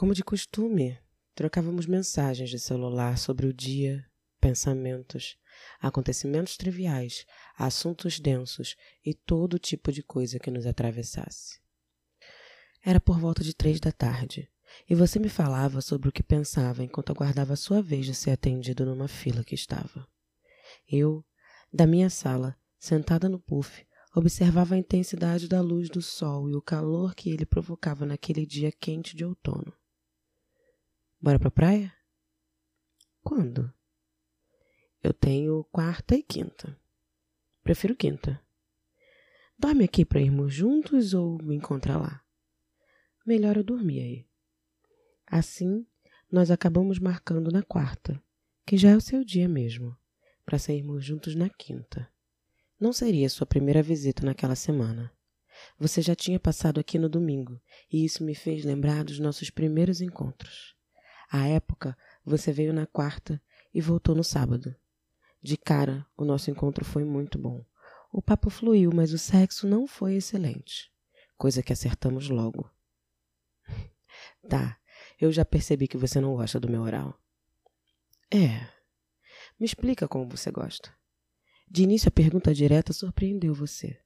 Como de costume, trocávamos mensagens de celular sobre o dia, pensamentos, acontecimentos triviais, assuntos densos e todo tipo de coisa que nos atravessasse. Era por volta de três da tarde, e você me falava sobre o que pensava enquanto aguardava a sua vez de ser atendido numa fila que estava. Eu, da minha sala, sentada no puff, observava a intensidade da luz do sol e o calor que ele provocava naquele dia quente de outono. Bora pra praia? Quando? Eu tenho quarta e quinta. Prefiro quinta. Dorme aqui para irmos juntos ou me encontra lá? Melhor eu dormir aí. Assim, nós acabamos marcando na quarta, que já é o seu dia mesmo, para sairmos juntos na quinta. Não seria sua primeira visita naquela semana. Você já tinha passado aqui no domingo, e isso me fez lembrar dos nossos primeiros encontros. À época, você veio na quarta e voltou no sábado. De cara, o nosso encontro foi muito bom. O papo fluiu, mas o sexo não foi excelente. Coisa que acertamos logo. tá, eu já percebi que você não gosta do meu oral. É. Me explica como você gosta. De início, a pergunta direta surpreendeu você.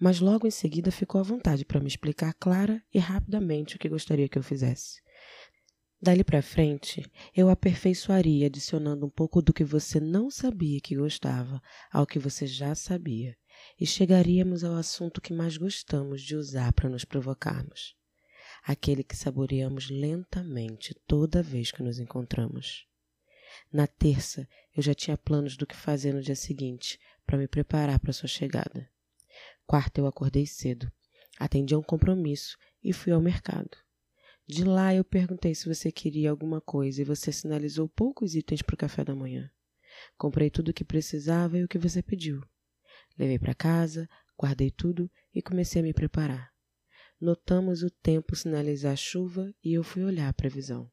Mas logo em seguida ficou à vontade para me explicar clara e rapidamente o que gostaria que eu fizesse. Dali para frente, eu aperfeiçoaria adicionando um pouco do que você não sabia que gostava ao que você já sabia, e chegaríamos ao assunto que mais gostamos de usar para nos provocarmos. Aquele que saboreamos lentamente toda vez que nos encontramos. Na terça, eu já tinha planos do que fazer no dia seguinte para me preparar para sua chegada. Quarta, eu acordei cedo, atendi a um compromisso e fui ao mercado. De lá eu perguntei se você queria alguma coisa e você sinalizou poucos itens para o café da manhã. Comprei tudo o que precisava e o que você pediu. Levei para casa, guardei tudo e comecei a me preparar. Notamos o tempo sinalizar chuva e eu fui olhar a previsão.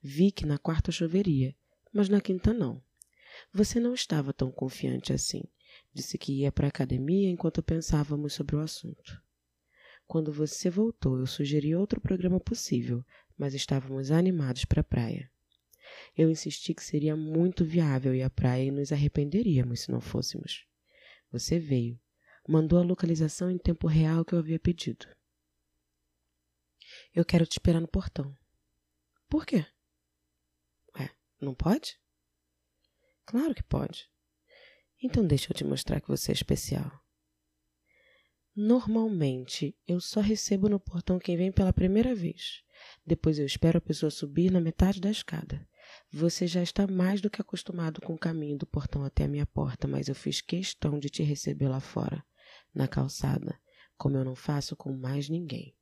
Vi que na quarta choveria, mas na quinta não. Você não estava tão confiante assim. Disse que ia para a academia enquanto pensávamos sobre o assunto. Quando você voltou, eu sugeri outro programa possível, mas estávamos animados para a praia. Eu insisti que seria muito viável ir à praia e nos arrependeríamos se não fôssemos. Você veio, mandou a localização em tempo real que eu havia pedido. Eu quero te esperar no portão. Por quê? Ué, não pode? Claro que pode. Então deixa eu te mostrar que você é especial. Normalmente, eu só recebo no portão quem vem pela primeira vez. Depois eu espero a pessoa subir na metade da escada. Você já está mais do que acostumado com o caminho do portão até a minha porta, mas eu fiz questão de te receber lá fora, na calçada, como eu não faço com mais ninguém.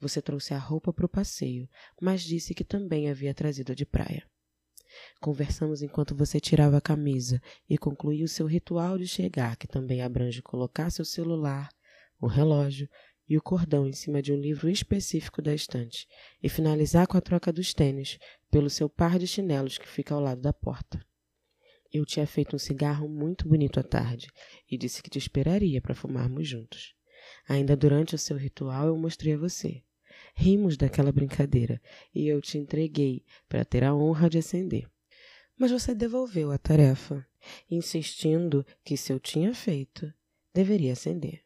Você trouxe a roupa para o passeio, mas disse que também havia trazido de praia. Conversamos enquanto você tirava a camisa e concluiu seu ritual de chegar, que também abrange colocar seu celular, o relógio e o cordão em cima de um livro específico da estante e finalizar com a troca dos tênis pelo seu par de chinelos que fica ao lado da porta. Eu tinha feito um cigarro muito bonito à tarde e disse que te esperaria para fumarmos juntos. Ainda durante o seu ritual eu mostrei a você. Rimos daquela brincadeira e eu te entreguei para ter a honra de acender. Mas você devolveu a tarefa, insistindo que se eu tinha feito, deveria acender.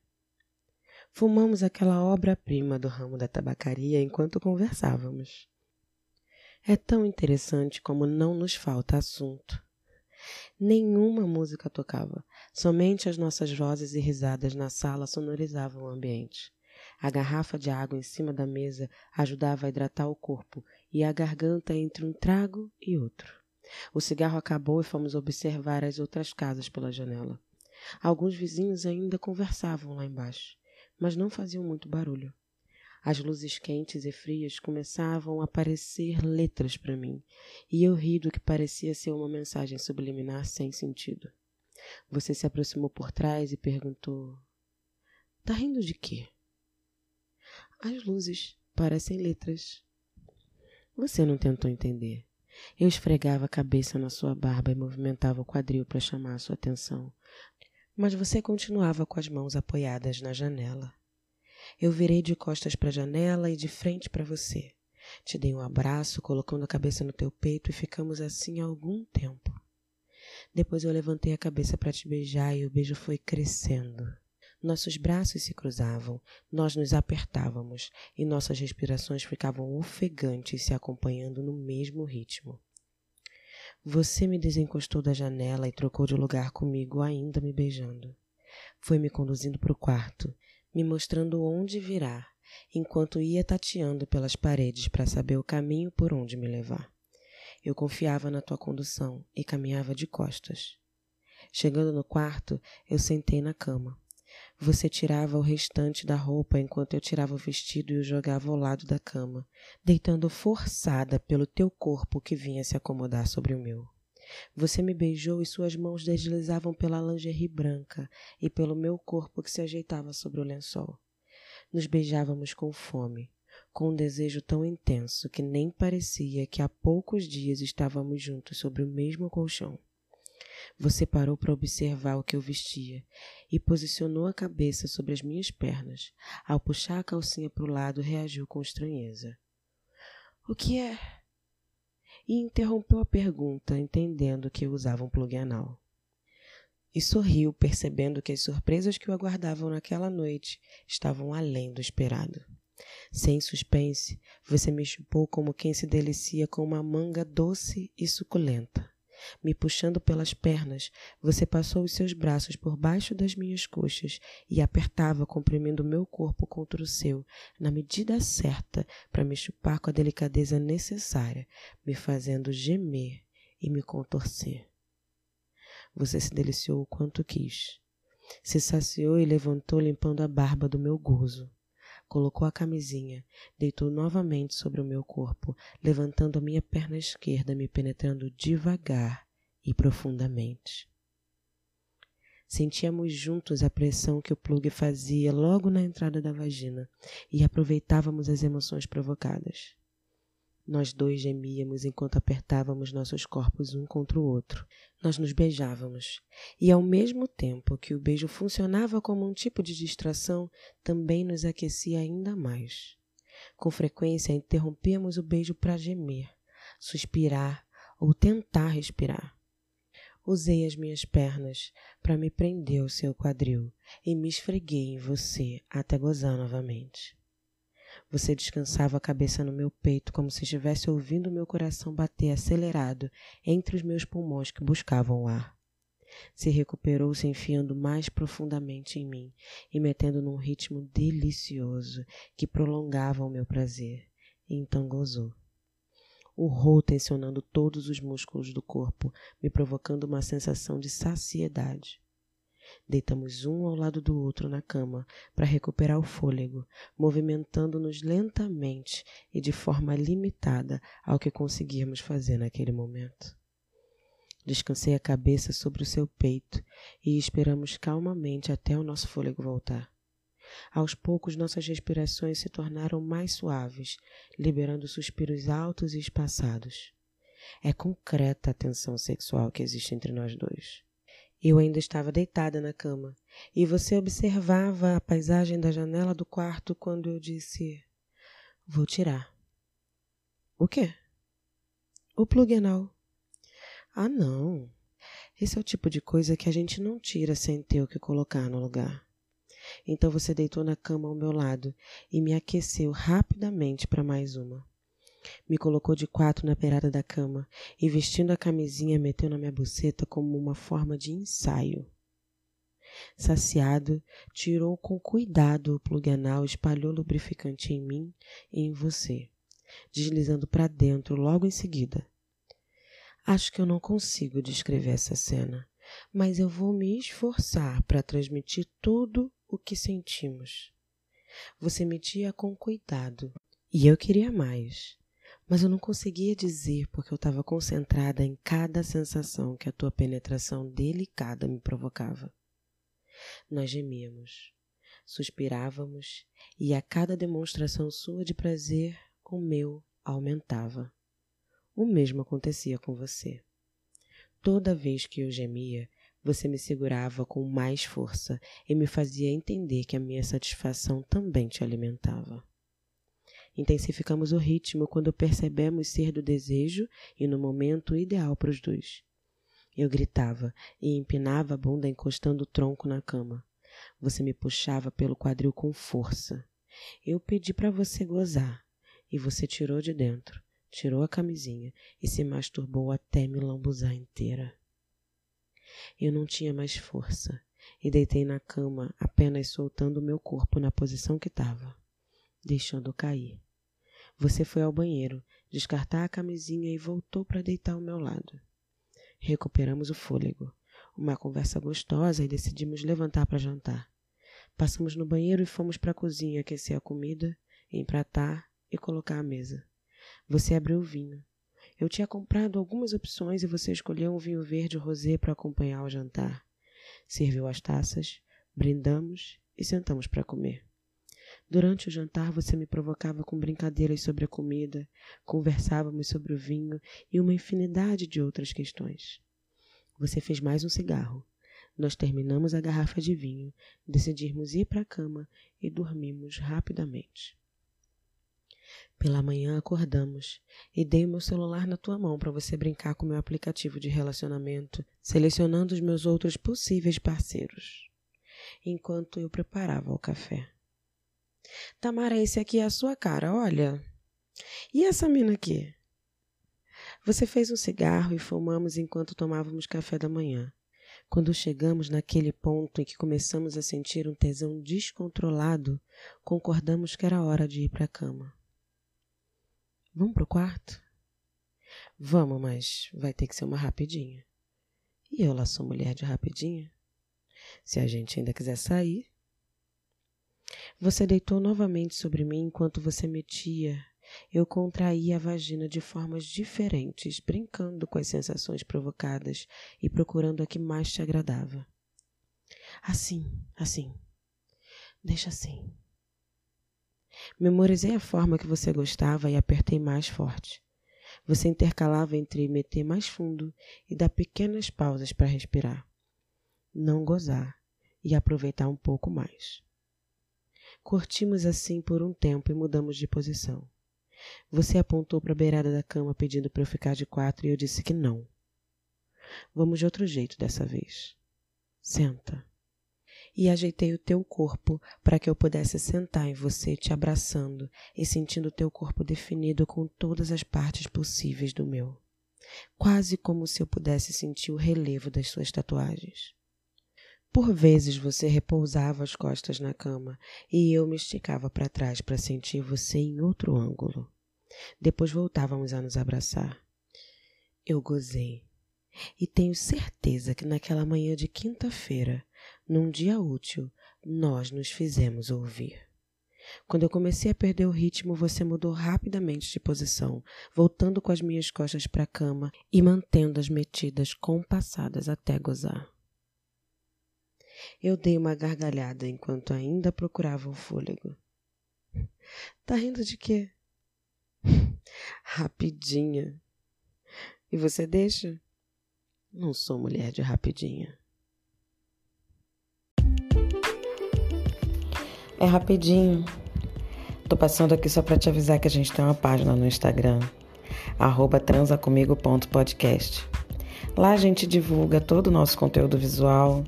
Fumamos aquela obra-prima do ramo da tabacaria enquanto conversávamos. É tão interessante como não nos falta assunto. Nenhuma música tocava, somente as nossas vozes e risadas na sala sonorizavam o ambiente. A garrafa de água em cima da mesa ajudava a hidratar o corpo e a garganta entre um trago e outro. O cigarro acabou e fomos observar as outras casas pela janela. Alguns vizinhos ainda conversavam lá embaixo mas não faziam muito barulho. As luzes quentes e frias começavam a aparecer letras para mim, e eu ri do que parecia ser uma mensagem subliminar sem sentido. Você se aproximou por trás e perguntou: Tá rindo de quê? As luzes parecem letras. Você não tentou entender. Eu esfregava a cabeça na sua barba e movimentava o quadril para chamar a sua atenção, mas você continuava com as mãos apoiadas na janela. Eu virei de costas para a janela e de frente para você. Te dei um abraço, colocando a cabeça no teu peito e ficamos assim algum tempo. Depois eu levantei a cabeça para te beijar e o beijo foi crescendo. Nossos braços se cruzavam, nós nos apertávamos e nossas respirações ficavam ofegantes se acompanhando no mesmo ritmo. Você me desencostou da janela e trocou de lugar comigo, ainda me beijando. Foi me conduzindo para o quarto, me mostrando onde virar, enquanto ia tateando pelas paredes para saber o caminho por onde me levar. Eu confiava na tua condução e caminhava de costas. Chegando no quarto, eu sentei na cama. Você tirava o restante da roupa enquanto eu tirava o vestido e o jogava ao lado da cama, deitando forçada pelo teu corpo que vinha se acomodar sobre o meu. Você me beijou e suas mãos deslizavam pela lingerie branca e pelo meu corpo que se ajeitava sobre o lençol. Nos beijávamos com fome, com um desejo tão intenso que nem parecia que há poucos dias estávamos juntos sobre o mesmo colchão. Você parou para observar o que eu vestia e posicionou a cabeça sobre as minhas pernas. Ao puxar a calcinha para o lado, reagiu com estranheza. O que é? E interrompeu a pergunta, entendendo que eu usava um plug anal. E sorriu, percebendo que as surpresas que o aguardavam naquela noite estavam além do esperado. Sem suspense, você me chupou como quem se delicia com uma manga doce e suculenta. Me puxando pelas pernas, você passou os seus braços por baixo das minhas coxas e apertava, comprimindo meu corpo contra o seu, na medida certa para me chupar com a delicadeza necessária, me fazendo gemer e me contorcer. Você se deliciou o quanto quis. Se saciou e levantou limpando a barba do meu gozo colocou a camisinha, deitou novamente sobre o meu corpo, levantando a minha perna esquerda, me penetrando devagar e profundamente. Sentíamos juntos a pressão que o plug fazia logo na entrada da vagina e aproveitávamos as emoções provocadas. Nós dois gemíamos enquanto apertávamos nossos corpos um contra o outro. Nós nos beijávamos. E ao mesmo tempo que o beijo funcionava como um tipo de distração, também nos aquecia ainda mais. Com frequência interrompíamos o beijo para gemer, suspirar ou tentar respirar. Usei as minhas pernas para me prender ao seu quadril e me esfreguei em você até gozar novamente. Você descansava a cabeça no meu peito como se estivesse ouvindo meu coração bater acelerado entre os meus pulmões que buscavam o ar. Se recuperou se enfiando mais profundamente em mim e metendo num ritmo delicioso que prolongava o meu prazer, e então gozou. Urrou tensionando todos os músculos do corpo, me provocando uma sensação de saciedade. Deitamos um ao lado do outro na cama para recuperar o fôlego, movimentando-nos lentamente e de forma limitada ao que conseguirmos fazer naquele momento. Descansei a cabeça sobre o seu peito e esperamos calmamente até o nosso fôlego voltar. Aos poucos, nossas respirações se tornaram mais suaves, liberando suspiros altos e espaçados. É concreta a tensão sexual que existe entre nós dois. Eu ainda estava deitada na cama e você observava a paisagem da janela do quarto quando eu disse: Vou tirar. O quê? O plug anal. Ah, não. Esse é o tipo de coisa que a gente não tira sem ter o que colocar no lugar. Então você deitou na cama ao meu lado e me aqueceu rapidamente para mais uma. Me colocou de quatro na beirada da cama e, vestindo a camisinha, meteu na minha buceta como uma forma de ensaio. Saciado, tirou com cuidado o plug anal espalhou lubrificante em mim e em você, deslizando para dentro logo em seguida. Acho que eu não consigo descrever essa cena, mas eu vou me esforçar para transmitir tudo o que sentimos. Você metia com cuidado e eu queria mais mas eu não conseguia dizer porque eu estava concentrada em cada sensação que a tua penetração delicada me provocava. Nós gemíamos, suspirávamos e a cada demonstração sua de prazer, o meu aumentava. O mesmo acontecia com você. Toda vez que eu gemia, você me segurava com mais força e me fazia entender que a minha satisfação também te alimentava. Intensificamos o ritmo quando percebemos ser do desejo e no momento ideal para os dois. Eu gritava e empinava a bunda encostando o tronco na cama. Você me puxava pelo quadril com força. Eu pedi para você gozar e você tirou de dentro, tirou a camisinha e se masturbou até me lambuzar inteira. Eu não tinha mais força e deitei na cama, apenas soltando meu corpo na posição que estava, deixando cair. Você foi ao banheiro, descartar a camisinha e voltou para deitar ao meu lado. Recuperamos o fôlego. Uma conversa gostosa e decidimos levantar para jantar. Passamos no banheiro e fomos para a cozinha aquecer a comida, empratar e colocar a mesa. Você abriu o vinho. Eu tinha comprado algumas opções e você escolheu um vinho verde rosé para acompanhar o jantar. Serviu as taças, brindamos e sentamos para comer. Durante o jantar, você me provocava com brincadeiras sobre a comida, conversávamos sobre o vinho e uma infinidade de outras questões. Você fez mais um cigarro. Nós terminamos a garrafa de vinho, decidimos ir para a cama e dormimos rapidamente. Pela manhã acordamos e dei o meu celular na tua mão para você brincar com meu aplicativo de relacionamento, selecionando os meus outros possíveis parceiros, enquanto eu preparava o café. Tamara, esse aqui é a sua cara, olha. E essa mina aqui? Você fez um cigarro e fumamos enquanto tomávamos café da manhã. Quando chegamos naquele ponto em que começamos a sentir um tesão descontrolado, concordamos que era hora de ir para a cama. Vamos pro quarto? Vamos, mas vai ter que ser uma rapidinha. E eu lá sou mulher de rapidinha. Se a gente ainda quiser sair, você deitou novamente sobre mim enquanto você metia. Eu contraía a vagina de formas diferentes, brincando com as sensações provocadas e procurando a que mais te agradava. Assim, assim. Deixa assim. Memorizei a forma que você gostava e apertei mais forte. Você intercalava entre meter mais fundo e dar pequenas pausas para respirar, não gozar e aproveitar um pouco mais. Curtimos assim por um tempo e mudamos de posição. Você apontou para a beirada da cama pedindo para eu ficar de quatro e eu disse que não. Vamos de outro jeito dessa vez. Senta. E ajeitei o teu corpo para que eu pudesse sentar em você, te abraçando e sentindo o teu corpo definido com todas as partes possíveis do meu. Quase como se eu pudesse sentir o relevo das suas tatuagens. Por vezes você repousava as costas na cama e eu me esticava para trás para sentir você em outro ângulo. Depois voltávamos a nos abraçar. Eu gozei. E tenho certeza que naquela manhã de quinta-feira, num dia útil, nós nos fizemos ouvir. Quando eu comecei a perder o ritmo, você mudou rapidamente de posição, voltando com as minhas costas para a cama e mantendo as metidas compassadas até gozar. Eu dei uma gargalhada enquanto ainda procurava o fôlego. Tá rindo de quê? Rapidinha. E você deixa? Não sou mulher de rapidinha. É rapidinho. Tô passando aqui só para te avisar que a gente tem uma página no Instagram, transacomigo.podcast. Lá a gente divulga todo o nosso conteúdo visual,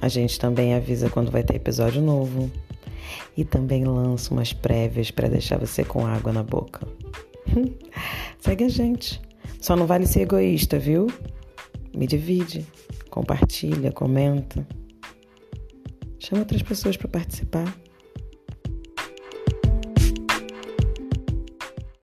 a gente também avisa quando vai ter episódio novo e também lança umas prévias para deixar você com água na boca. Segue a gente. Só não vale ser egoísta, viu? Me divide, compartilha, comenta. Chama outras pessoas para participar.